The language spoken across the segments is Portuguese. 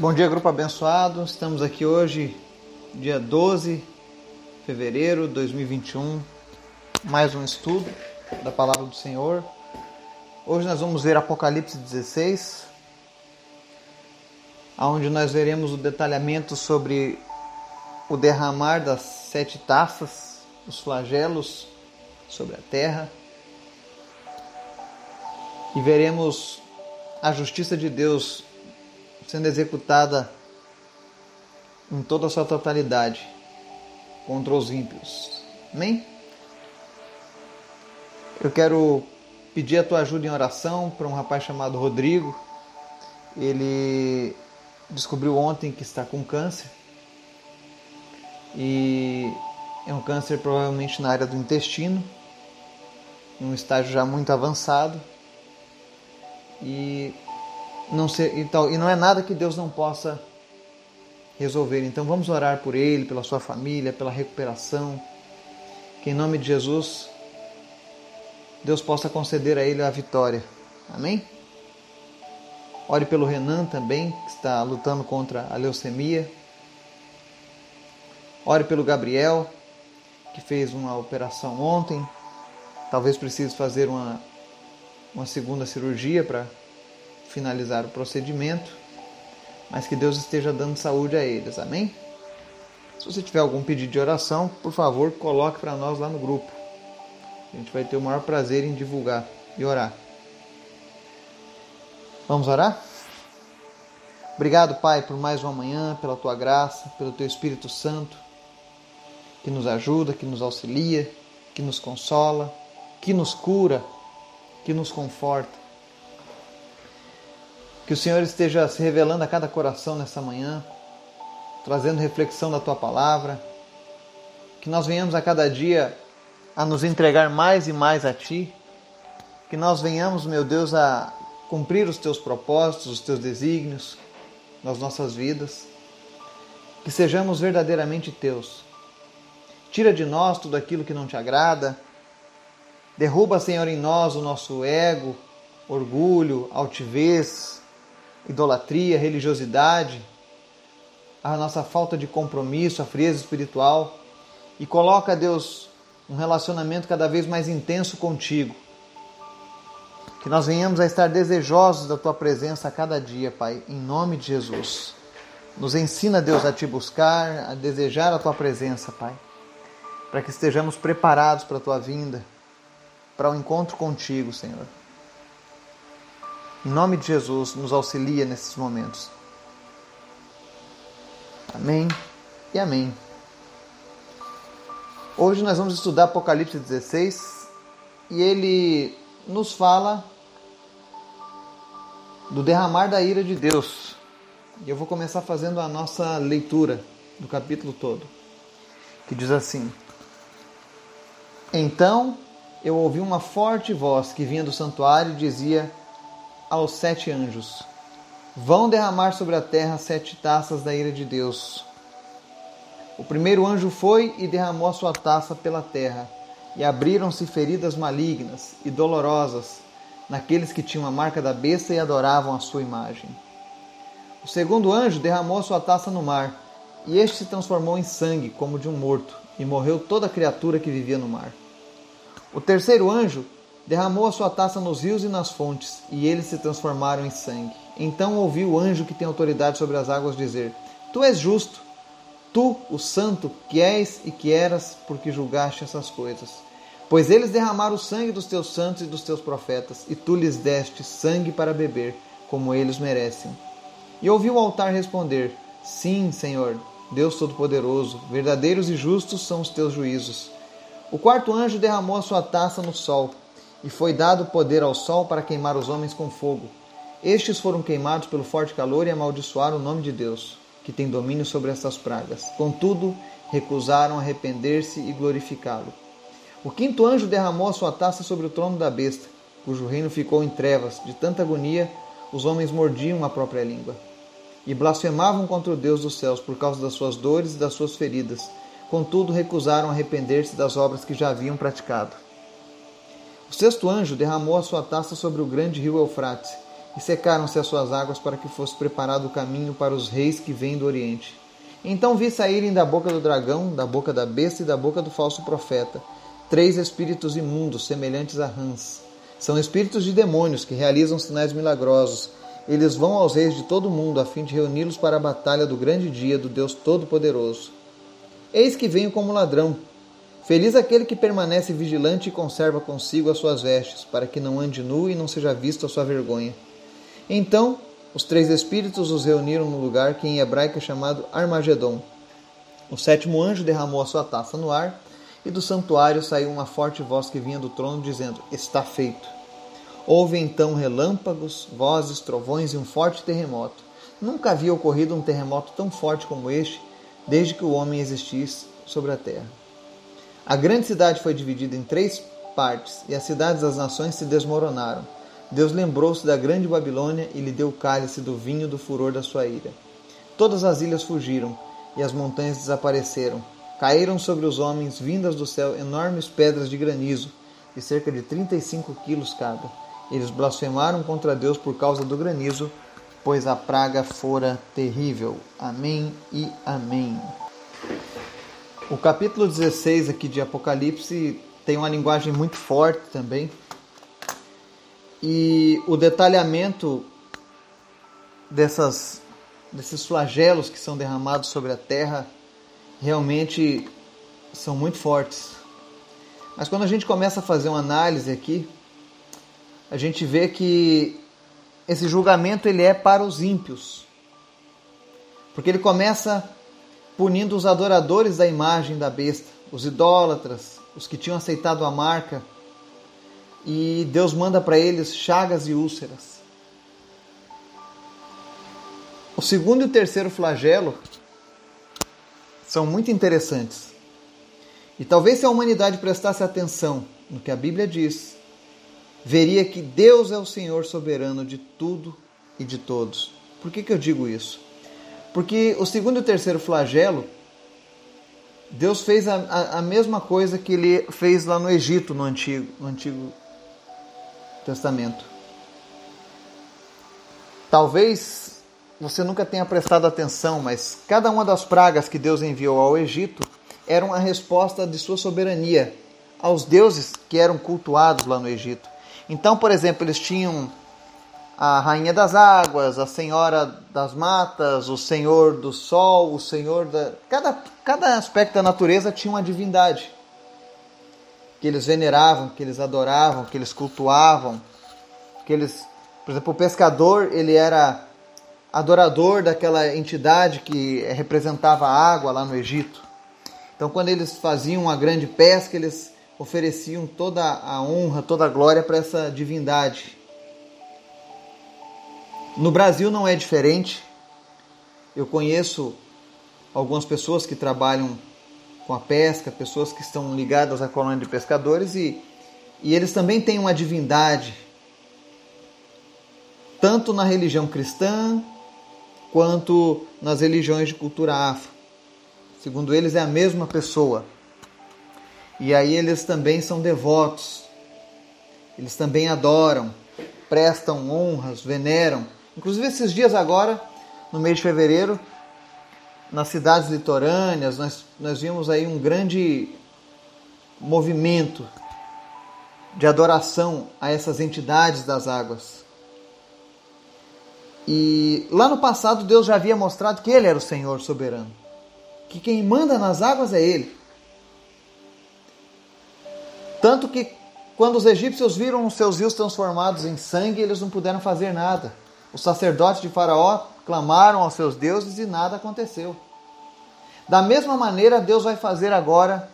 Bom dia, grupo abençoado. Estamos aqui hoje, dia 12 de fevereiro de 2021. Mais um estudo da palavra do Senhor. Hoje nós vamos ver Apocalipse 16, onde nós veremos o detalhamento sobre o derramar das sete taças, os flagelos sobre a terra. E veremos a justiça de Deus sendo executada em toda a sua totalidade contra os ímpios. Amém? Eu quero pedir a tua ajuda em oração para um rapaz chamado Rodrigo. Ele descobriu ontem que está com câncer e é um câncer provavelmente na área do intestino, em um estágio já muito avançado. E não ser, e, tal, e não é nada que Deus não possa resolver. Então vamos orar por ele, pela sua família, pela recuperação. Que em nome de Jesus Deus possa conceder a ele a vitória. Amém? Ore pelo Renan também, que está lutando contra a leucemia. Ore pelo Gabriel, que fez uma operação ontem. Talvez precise fazer uma, uma segunda cirurgia para finalizar o procedimento, mas que Deus esteja dando saúde a eles. Amém? Se você tiver algum pedido de oração, por favor, coloque para nós lá no grupo. A gente vai ter o maior prazer em divulgar e orar. Vamos orar? Obrigado, Pai, por mais uma manhã, pela tua graça, pelo teu Espírito Santo, que nos ajuda, que nos auxilia, que nos consola, que nos cura, que nos conforta. Que o Senhor esteja se revelando a cada coração nessa manhã, trazendo reflexão da tua palavra. Que nós venhamos a cada dia a nos entregar mais e mais a ti. Que nós venhamos, meu Deus, a cumprir os teus propósitos, os teus desígnios nas nossas vidas. Que sejamos verdadeiramente teus. Tira de nós tudo aquilo que não te agrada. Derruba, Senhor, em nós o nosso ego, orgulho, altivez, idolatria, religiosidade, a nossa falta de compromisso, a frieza espiritual e coloca, Deus, um relacionamento cada vez mais intenso contigo. Que nós venhamos a estar desejosos da tua presença a cada dia, Pai, em nome de Jesus. Nos ensina, Deus, a te buscar, a desejar a tua presença, Pai, para que estejamos preparados para a tua vinda, para o um encontro contigo, Senhor. Em nome de Jesus, nos auxilia nesses momentos. Amém e amém. Hoje nós vamos estudar Apocalipse 16 e ele nos fala do derramar da ira de Deus. E eu vou começar fazendo a nossa leitura do capítulo todo, que diz assim: Então eu ouvi uma forte voz que vinha do santuário e dizia aos sete anjos: Vão derramar sobre a terra sete taças da ira de Deus. O primeiro anjo foi e derramou a sua taça pela terra, e abriram-se feridas malignas e dolorosas naqueles que tinham a marca da besta e adoravam a sua imagem. O segundo anjo derramou a sua taça no mar, e este se transformou em sangue, como de um morto, e morreu toda criatura que vivia no mar. O terceiro anjo derramou a sua taça nos rios e nas fontes, e eles se transformaram em sangue. Então ouviu o anjo que tem autoridade sobre as águas dizer: Tu és justo, tu, o santo, que és e que eras, porque julgaste essas coisas. Pois eles derramaram o sangue dos teus santos e dos teus profetas, e tu lhes deste sangue para beber, como eles merecem. E ouviu o altar responder: Sim, Senhor, Deus Todo-Poderoso, verdadeiros e justos são os teus juízos. O quarto anjo derramou a sua taça no sol e foi dado poder ao sol para queimar os homens com fogo. Estes foram queimados pelo forte calor e amaldiçoaram o nome de Deus, que tem domínio sobre estas pragas. Contudo, recusaram arrepender-se e glorificá-lo. O quinto anjo derramou a sua taça sobre o trono da besta, cujo reino ficou em trevas. De tanta agonia, os homens mordiam a própria língua. E blasfemavam contra o Deus dos céus por causa das suas dores e das suas feridas. Contudo, recusaram arrepender-se das obras que já haviam praticado. O sexto anjo derramou a sua taça sobre o grande rio Eufrates, e secaram-se as suas águas para que fosse preparado o caminho para os reis que vêm do Oriente. Então vi saírem da boca do dragão, da boca da besta e da boca do falso profeta três espíritos imundos, semelhantes a rãs. São espíritos de demônios que realizam sinais milagrosos. Eles vão aos reis de todo o mundo a fim de reuni-los para a batalha do grande dia do Deus Todo-Poderoso. Eis que venho como ladrão. Feliz aquele que permanece vigilante e conserva consigo as suas vestes, para que não ande nu e não seja visto a sua vergonha. Então os três espíritos os reuniram no lugar que em hebraico é chamado Armagedon. O sétimo anjo derramou a sua taça no ar, e do santuário saiu uma forte voz que vinha do trono, dizendo: Está feito. Houve então relâmpagos, vozes, trovões e um forte terremoto. Nunca havia ocorrido um terremoto tão forte como este, desde que o homem existisse sobre a terra. A grande cidade foi dividida em três partes, e as cidades das nações se desmoronaram. Deus lembrou-se da grande Babilônia e lhe deu o cálice do vinho do furor da sua ira. Todas as ilhas fugiram e as montanhas desapareceram. Caíram sobre os homens, vindas do céu, enormes pedras de granizo, de cerca de 35 quilos cada. Eles blasfemaram contra Deus por causa do granizo, pois a praga fora terrível. Amém e amém. O capítulo 16 aqui de Apocalipse tem uma linguagem muito forte também e o detalhamento dessas, desses flagelos que são derramados sobre a terra realmente são muito fortes. Mas quando a gente começa a fazer uma análise aqui, a gente vê que esse julgamento ele é para os ímpios. Porque ele começa punindo os adoradores da imagem da besta, os idólatras, os que tinham aceitado a marca e Deus manda para eles chagas e úlceras. O segundo e o terceiro flagelo são muito interessantes. E talvez se a humanidade prestasse atenção no que a Bíblia diz, veria que Deus é o Senhor soberano de tudo e de todos. Por que, que eu digo isso? Porque o segundo e o terceiro flagelo, Deus fez a, a, a mesma coisa que ele fez lá no Egito, no Antigo, no Antigo Testamento. Talvez você nunca tenha prestado atenção, mas cada uma das pragas que Deus enviou ao Egito era uma resposta de sua soberania aos deuses que eram cultuados lá no Egito. Então, por exemplo, eles tinham a rainha das águas, a senhora das matas, o senhor do sol, o senhor da. Cada, cada aspecto da natureza tinha uma divindade que eles veneravam, que eles adoravam, que eles cultuavam, que eles, por exemplo, o pescador, ele era adorador daquela entidade que representava a água lá no Egito. Então, quando eles faziam uma grande pesca, eles ofereciam toda a honra, toda a glória para essa divindade. No Brasil não é diferente. Eu conheço algumas pessoas que trabalham com a pesca, pessoas que estão ligadas à colônia de pescadores e, e eles também têm uma divindade, tanto na religião cristã quanto nas religiões de cultura afro. Segundo eles, é a mesma pessoa. E aí eles também são devotos, eles também adoram, prestam honras, veneram. Inclusive, esses dias agora, no mês de fevereiro, nas cidades litorâneas, nós, nós vimos aí um grande movimento de adoração a essas entidades das águas. E lá no passado Deus já havia mostrado que Ele era o Senhor soberano, que quem manda nas águas é Ele. Tanto que quando os egípcios viram os seus rios transformados em sangue, eles não puderam fazer nada. Os sacerdotes de Faraó clamaram aos seus deuses e nada aconteceu. Da mesma maneira, Deus vai fazer agora,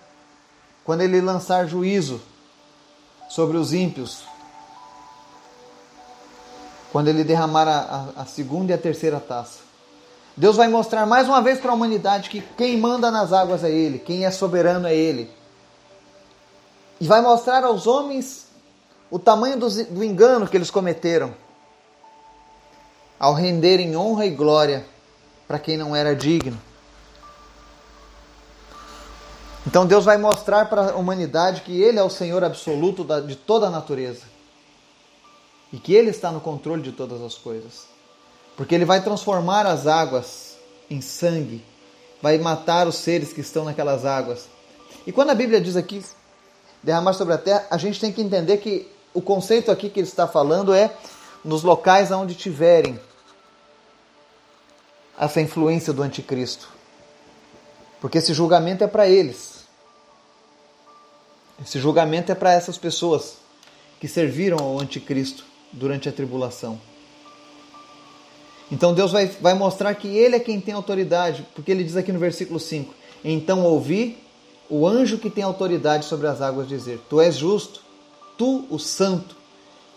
quando Ele lançar juízo sobre os ímpios, quando Ele derramar a, a, segunda e a terceira taça. Deus vai mostrar mais uma vez para a humanidade que quem manda nas águas é Ele, quem é soberano é Ele. E vai mostrar aos homens o tamanho do, do engano que eles cometeram ao renderem honra e glória para quem não era digno. Então Deus vai mostrar para a humanidade que Ele é o Senhor absoluto de toda a natureza. e que Ele está no controle de todas as coisas. Porque Ele vai transformar as águas em sangue, vai matar os seres que estão naquelas águas. E quando a Bíblia diz aqui derramar sobre a terra, a gente tem que entender que o conceito aqui que ele está falando é nos locais onde tiverem essa influência do anticristo. Porque esse julgamento é para eles. Esse julgamento é para essas pessoas que serviram ao anticristo durante a tribulação. Então Deus vai, vai mostrar que Ele é quem tem autoridade, porque Ele diz aqui no versículo 5: Então ouvi o anjo que tem autoridade sobre as águas dizer: Tu és justo, tu, o santo,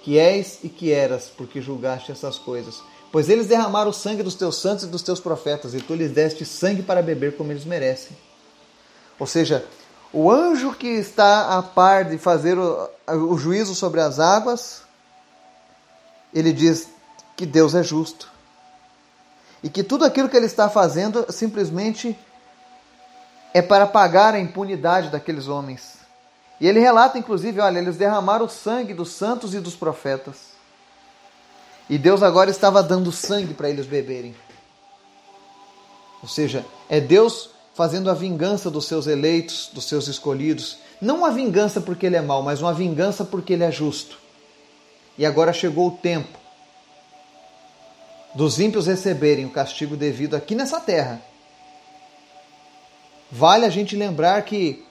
que és e que eras, porque julgaste essas coisas. Pois eles derramaram o sangue dos teus santos e dos teus profetas, e tu lhes deste sangue para beber como eles merecem. Ou seja, o anjo que está a par de fazer o, o juízo sobre as águas, ele diz que Deus é justo. E que tudo aquilo que ele está fazendo simplesmente é para pagar a impunidade daqueles homens. E ele relata, inclusive, olha, eles derramaram o sangue dos santos e dos profetas. E Deus agora estava dando sangue para eles beberem. Ou seja, é Deus fazendo a vingança dos seus eleitos, dos seus escolhidos. Não uma vingança porque ele é mau, mas uma vingança porque ele é justo. E agora chegou o tempo dos ímpios receberem o castigo devido aqui nessa terra. Vale a gente lembrar que,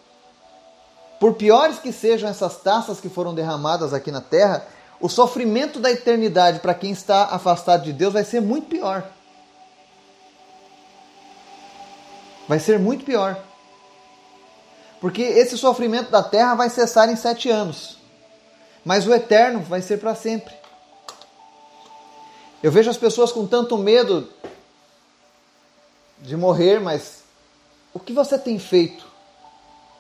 por piores que sejam essas taças que foram derramadas aqui na terra, o sofrimento da eternidade para quem está afastado de Deus vai ser muito pior. Vai ser muito pior. Porque esse sofrimento da terra vai cessar em sete anos. Mas o eterno vai ser para sempre. Eu vejo as pessoas com tanto medo de morrer, mas o que você tem feito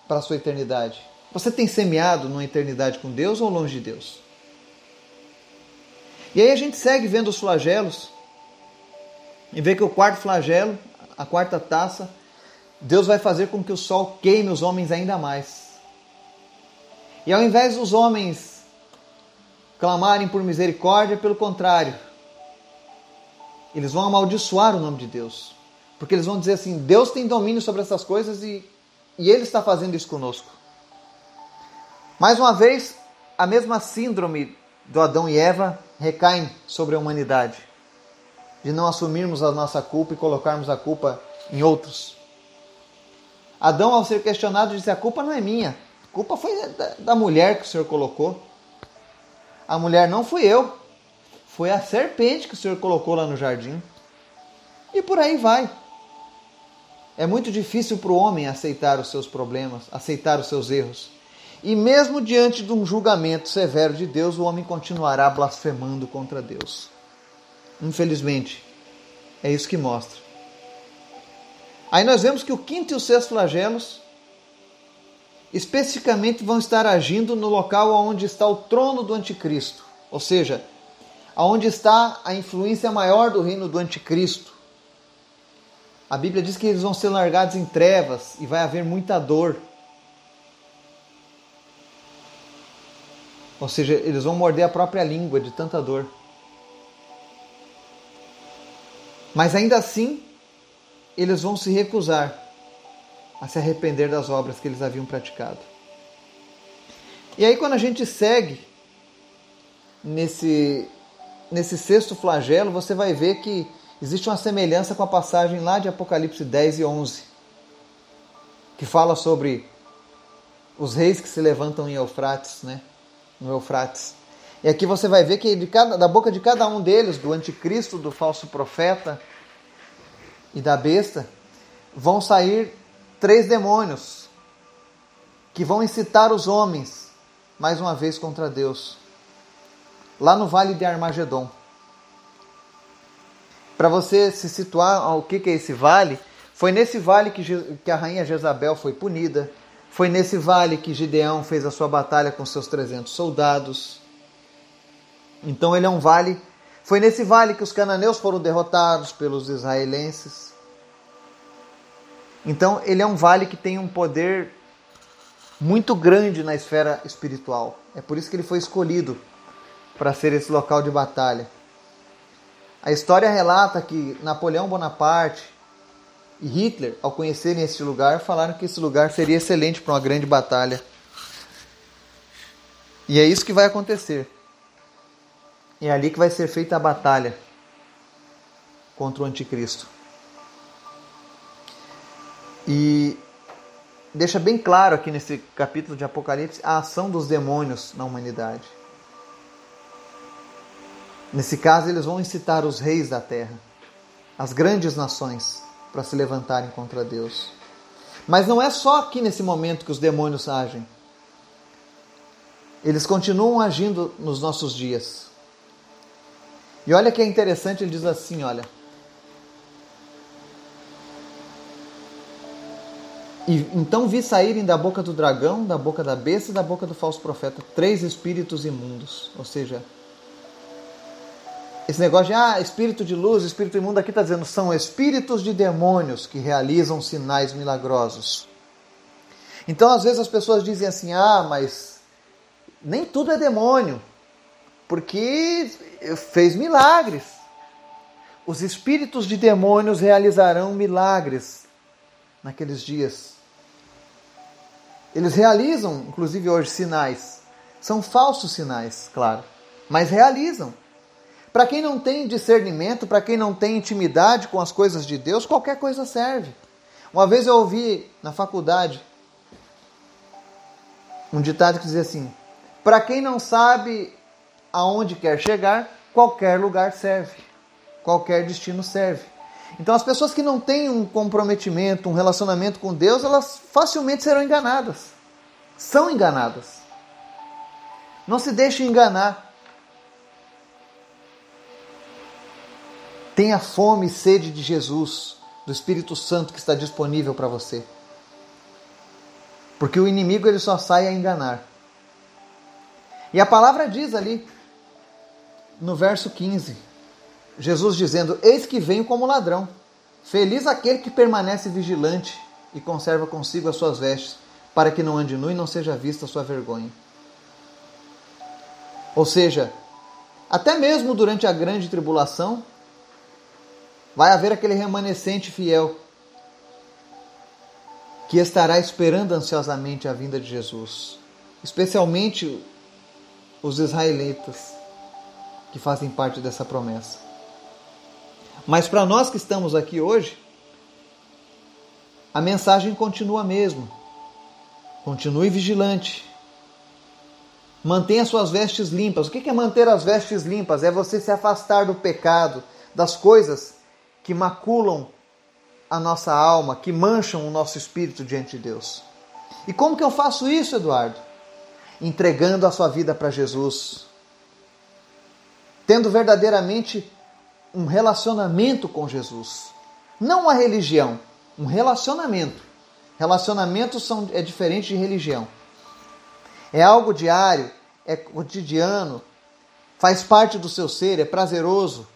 para a sua eternidade? Você tem semeado numa eternidade com Deus ou longe de Deus? E aí a gente segue vendo os flagelos e vê que o quarto flagelo, a quarta taça, Deus vai fazer com que o sol queime os homens ainda mais. E ao invés dos homens clamarem por misericórdia, pelo contrário, eles vão amaldiçoar o nome de Deus. Porque eles vão dizer assim: Deus tem domínio sobre essas coisas e, e Ele está fazendo isso conosco. Mais uma vez, a mesma síndrome do Adão e Eva recai sobre a humanidade, de não assumirmos a nossa culpa e colocarmos a culpa em outros. Adão, ao ser questionado, disse: A culpa não é minha, a culpa foi da mulher que o Senhor colocou. A mulher não fui eu, foi a serpente que o Senhor colocou lá no jardim. E por aí vai. É muito difícil para o homem aceitar os seus problemas, aceitar os seus erros. E mesmo diante de um julgamento severo de Deus, o homem continuará blasfemando contra Deus. Infelizmente, é isso que mostra. Aí nós vemos que o quinto e o sexto flagelos especificamente vão estar agindo no local onde está o trono do anticristo, ou seja, aonde está a influência maior do reino do anticristo. A Bíblia diz que eles vão ser largados em trevas e vai haver muita dor. Ou seja, eles vão morder a própria língua de tanta dor. Mas ainda assim, eles vão se recusar a se arrepender das obras que eles haviam praticado. E aí, quando a gente segue nesse, nesse sexto flagelo, você vai ver que existe uma semelhança com a passagem lá de Apocalipse 10 e 11, que fala sobre os reis que se levantam em Eufrates, né? No Eufrates. E aqui você vai ver que de cada, da boca de cada um deles, do anticristo, do falso profeta, e da besta, vão sair três demônios que vão incitar os homens mais uma vez contra Deus, lá no vale de Armagedon. Para você se situar o que é esse vale, foi nesse vale que a rainha Jezabel foi punida, foi nesse vale que Gideão fez a sua batalha com seus 300 soldados. Então ele é um vale foi nesse vale que os cananeus foram derrotados pelos israelenses. Então, ele é um vale que tem um poder muito grande na esfera espiritual. É por isso que ele foi escolhido para ser esse local de batalha. A história relata que Napoleão Bonaparte e Hitler, ao conhecerem esse lugar, falaram que esse lugar seria excelente para uma grande batalha. E é isso que vai acontecer. É ali que vai ser feita a batalha contra o anticristo. E deixa bem claro aqui nesse capítulo de Apocalipse a ação dos demônios na humanidade. Nesse caso, eles vão incitar os reis da terra, as grandes nações, para se levantarem contra Deus. Mas não é só aqui nesse momento que os demônios agem. Eles continuam agindo nos nossos dias. E olha que é interessante, ele diz assim, olha, E então vi saírem da boca do dragão, da boca da besta e da boca do falso profeta três espíritos imundos. Ou seja, esse negócio de ah, espírito de luz, espírito imundo, aqui está dizendo são espíritos de demônios que realizam sinais milagrosos. Então, às vezes as pessoas dizem assim: ah, mas nem tudo é demônio, porque fez milagres. Os espíritos de demônios realizarão milagres naqueles dias. Eles realizam, inclusive hoje, sinais. São falsos sinais, claro, mas realizam. Para quem não tem discernimento, para quem não tem intimidade com as coisas de Deus, qualquer coisa serve. Uma vez eu ouvi na faculdade um ditado que dizia assim: para quem não sabe aonde quer chegar, qualquer lugar serve, qualquer destino serve. Então, as pessoas que não têm um comprometimento, um relacionamento com Deus, elas facilmente serão enganadas. São enganadas. Não se deixe enganar. Tenha fome e sede de Jesus, do Espírito Santo que está disponível para você. Porque o inimigo ele só sai a enganar. E a palavra diz ali, no verso 15, Jesus dizendo: Eis que venho como ladrão. Feliz aquele que permanece vigilante e conserva consigo as suas vestes, para que não ande nu e não seja vista a sua vergonha. Ou seja, até mesmo durante a grande tribulação, vai haver aquele remanescente fiel que estará esperando ansiosamente a vinda de Jesus, especialmente os israelitas que fazem parte dessa promessa. Mas para nós que estamos aqui hoje, a mensagem continua a mesma. Continue vigilante. Mantenha suas vestes limpas. O que é manter as vestes limpas? É você se afastar do pecado, das coisas que maculam a nossa alma, que mancham o nosso espírito diante de Deus. E como que eu faço isso, Eduardo? Entregando a sua vida para Jesus. Tendo verdadeiramente um relacionamento com Jesus. Não uma religião, um relacionamento. Relacionamentos são, é diferente de religião. É algo diário, é cotidiano, faz parte do seu ser, é prazeroso.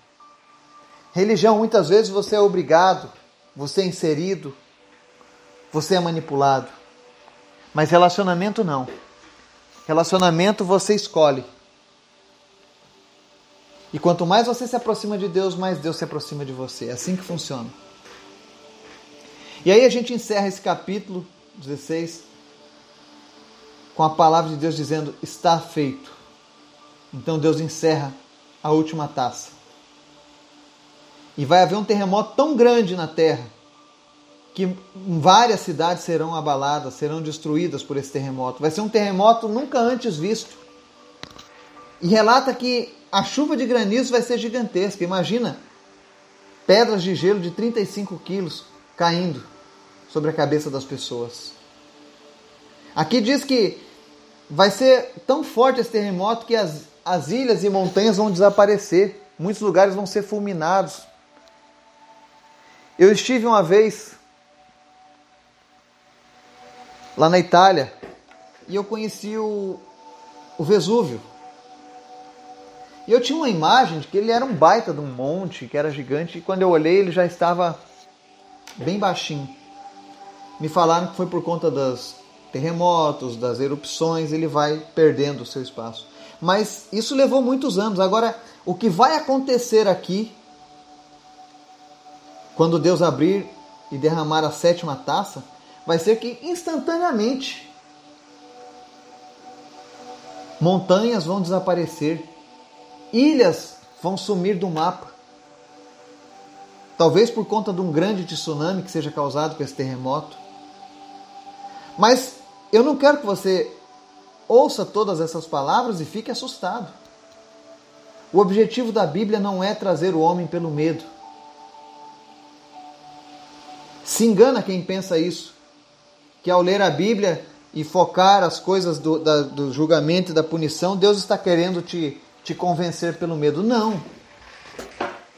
Religião, muitas vezes você é obrigado, você é inserido, você é manipulado. Mas relacionamento não. Relacionamento você escolhe. E quanto mais você se aproxima de Deus, mais Deus se aproxima de você. É assim que funciona. E aí a gente encerra esse capítulo 16 com a palavra de Deus dizendo: está feito. Então Deus encerra a última taça. E vai haver um terremoto tão grande na terra que várias cidades serão abaladas, serão destruídas por esse terremoto. Vai ser um terremoto nunca antes visto. E relata que a chuva de granizo vai ser gigantesca. Imagina pedras de gelo de 35 quilos caindo sobre a cabeça das pessoas. Aqui diz que vai ser tão forte esse terremoto que as, as ilhas e montanhas vão desaparecer. Muitos lugares vão ser fulminados. Eu estive uma vez lá na Itália e eu conheci o, o Vesúvio. E eu tinha uma imagem de que ele era um baita de um monte, que era gigante, e quando eu olhei ele já estava bem baixinho. Me falaram que foi por conta dos terremotos, das erupções, ele vai perdendo o seu espaço. Mas isso levou muitos anos. Agora, o que vai acontecer aqui, quando Deus abrir e derramar a sétima taça, vai ser que instantaneamente montanhas vão desaparecer, ilhas vão sumir do mapa. Talvez por conta de um grande tsunami que seja causado por esse terremoto. Mas eu não quero que você ouça todas essas palavras e fique assustado. O objetivo da Bíblia não é trazer o homem pelo medo. Se engana quem pensa isso, que ao ler a Bíblia e focar as coisas do, da, do julgamento e da punição, Deus está querendo te, te convencer pelo medo. Não.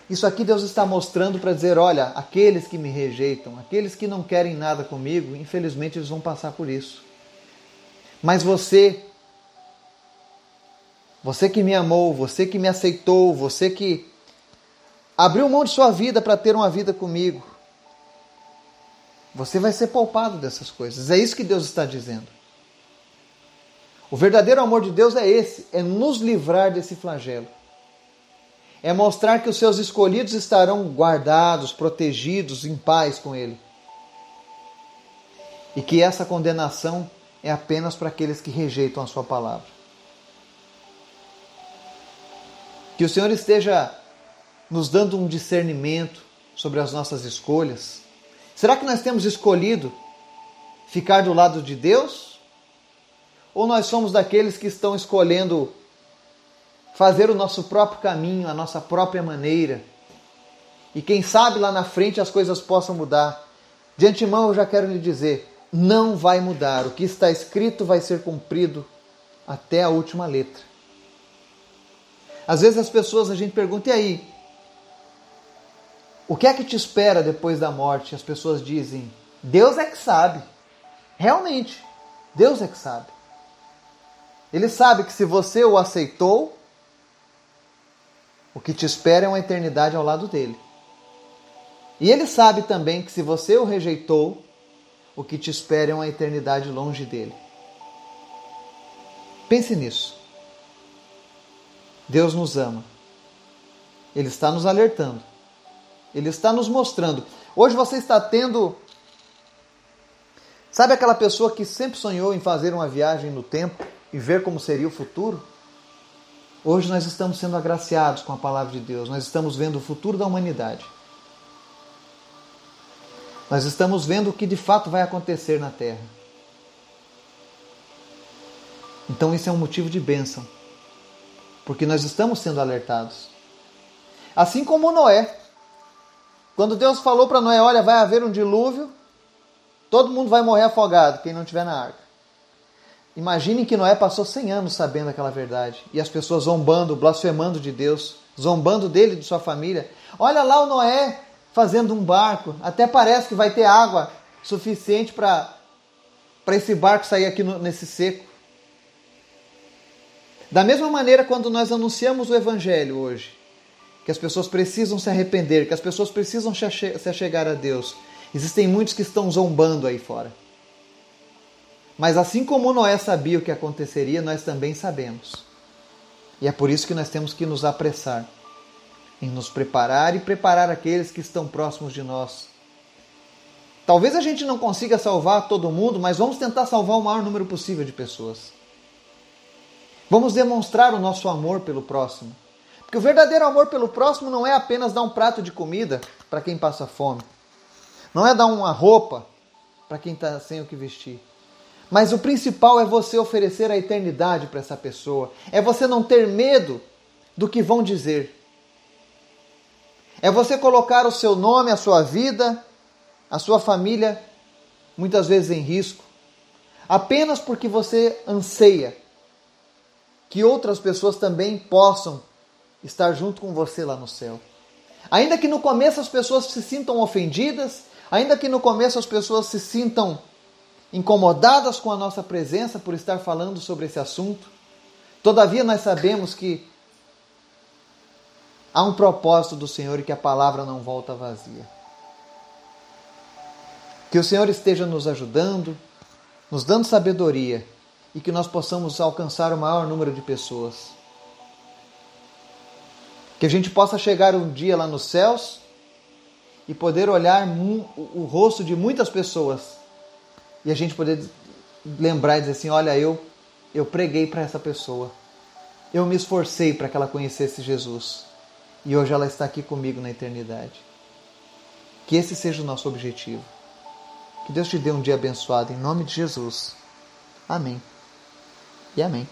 Isso aqui Deus está mostrando para dizer: olha, aqueles que me rejeitam, aqueles que não querem nada comigo, infelizmente eles vão passar por isso. Mas você, você que me amou, você que me aceitou, você que abriu mão de sua vida para ter uma vida comigo, você vai ser poupado dessas coisas. É isso que Deus está dizendo. O verdadeiro amor de Deus é esse: é nos livrar desse flagelo é mostrar que os seus escolhidos estarão guardados, protegidos, em paz com Ele. E que essa condenação é apenas para aqueles que rejeitam a Sua palavra. Que o Senhor esteja nos dando um discernimento sobre as nossas escolhas. Será que nós temos escolhido ficar do lado de Deus? Ou nós somos daqueles que estão escolhendo fazer o nosso próprio caminho, a nossa própria maneira. E quem sabe lá na frente as coisas possam mudar. De antemão eu já quero lhe dizer: não vai mudar. O que está escrito vai ser cumprido até a última letra. Às vezes as pessoas a gente pergunta: e aí? O que é que te espera depois da morte? As pessoas dizem: Deus é que sabe. Realmente, Deus é que sabe. Ele sabe que se você o aceitou, o que te espera é uma eternidade ao lado dele. E ele sabe também que se você o rejeitou, o que te espera é uma eternidade longe dele. Pense nisso. Deus nos ama. Ele está nos alertando. Ele está nos mostrando. Hoje você está tendo. Sabe aquela pessoa que sempre sonhou em fazer uma viagem no tempo e ver como seria o futuro? Hoje nós estamos sendo agraciados com a palavra de Deus, nós estamos vendo o futuro da humanidade. Nós estamos vendo o que de fato vai acontecer na terra. Então isso é um motivo de bênção, porque nós estamos sendo alertados. Assim como Noé. Quando Deus falou para Noé: Olha, vai haver um dilúvio, todo mundo vai morrer afogado, quem não estiver na arca. Imaginem que Noé passou 100 anos sabendo aquela verdade e as pessoas zombando, blasfemando de Deus, zombando dele e de sua família. Olha lá o Noé fazendo um barco, até parece que vai ter água suficiente para esse barco sair aqui no, nesse seco. Da mesma maneira, quando nós anunciamos o Evangelho hoje, que as pessoas precisam se arrepender, que as pessoas precisam se achegar a Deus, existem muitos que estão zombando aí fora. Mas assim como Noé sabia o que aconteceria, nós também sabemos. E é por isso que nós temos que nos apressar em nos preparar e preparar aqueles que estão próximos de nós. Talvez a gente não consiga salvar todo mundo, mas vamos tentar salvar o maior número possível de pessoas. Vamos demonstrar o nosso amor pelo próximo. Porque o verdadeiro amor pelo próximo não é apenas dar um prato de comida para quem passa fome. Não é dar uma roupa para quem está sem o que vestir. Mas o principal é você oferecer a eternidade para essa pessoa. É você não ter medo do que vão dizer. É você colocar o seu nome, a sua vida, a sua família, muitas vezes em risco, apenas porque você anseia que outras pessoas também possam estar junto com você lá no céu. Ainda que no começo as pessoas se sintam ofendidas, ainda que no começo as pessoas se sintam incomodadas com a nossa presença por estar falando sobre esse assunto. Todavia, nós sabemos que há um propósito do Senhor e que a palavra não volta vazia. Que o Senhor esteja nos ajudando, nos dando sabedoria e que nós possamos alcançar o maior número de pessoas. Que a gente possa chegar um dia lá nos céus e poder olhar o rosto de muitas pessoas e a gente poder lembrar e dizer assim: olha, eu, eu preguei para essa pessoa, eu me esforcei para que ela conhecesse Jesus e hoje ela está aqui comigo na eternidade. Que esse seja o nosso objetivo. Que Deus te dê um dia abençoado em nome de Jesus. Amém. E amém.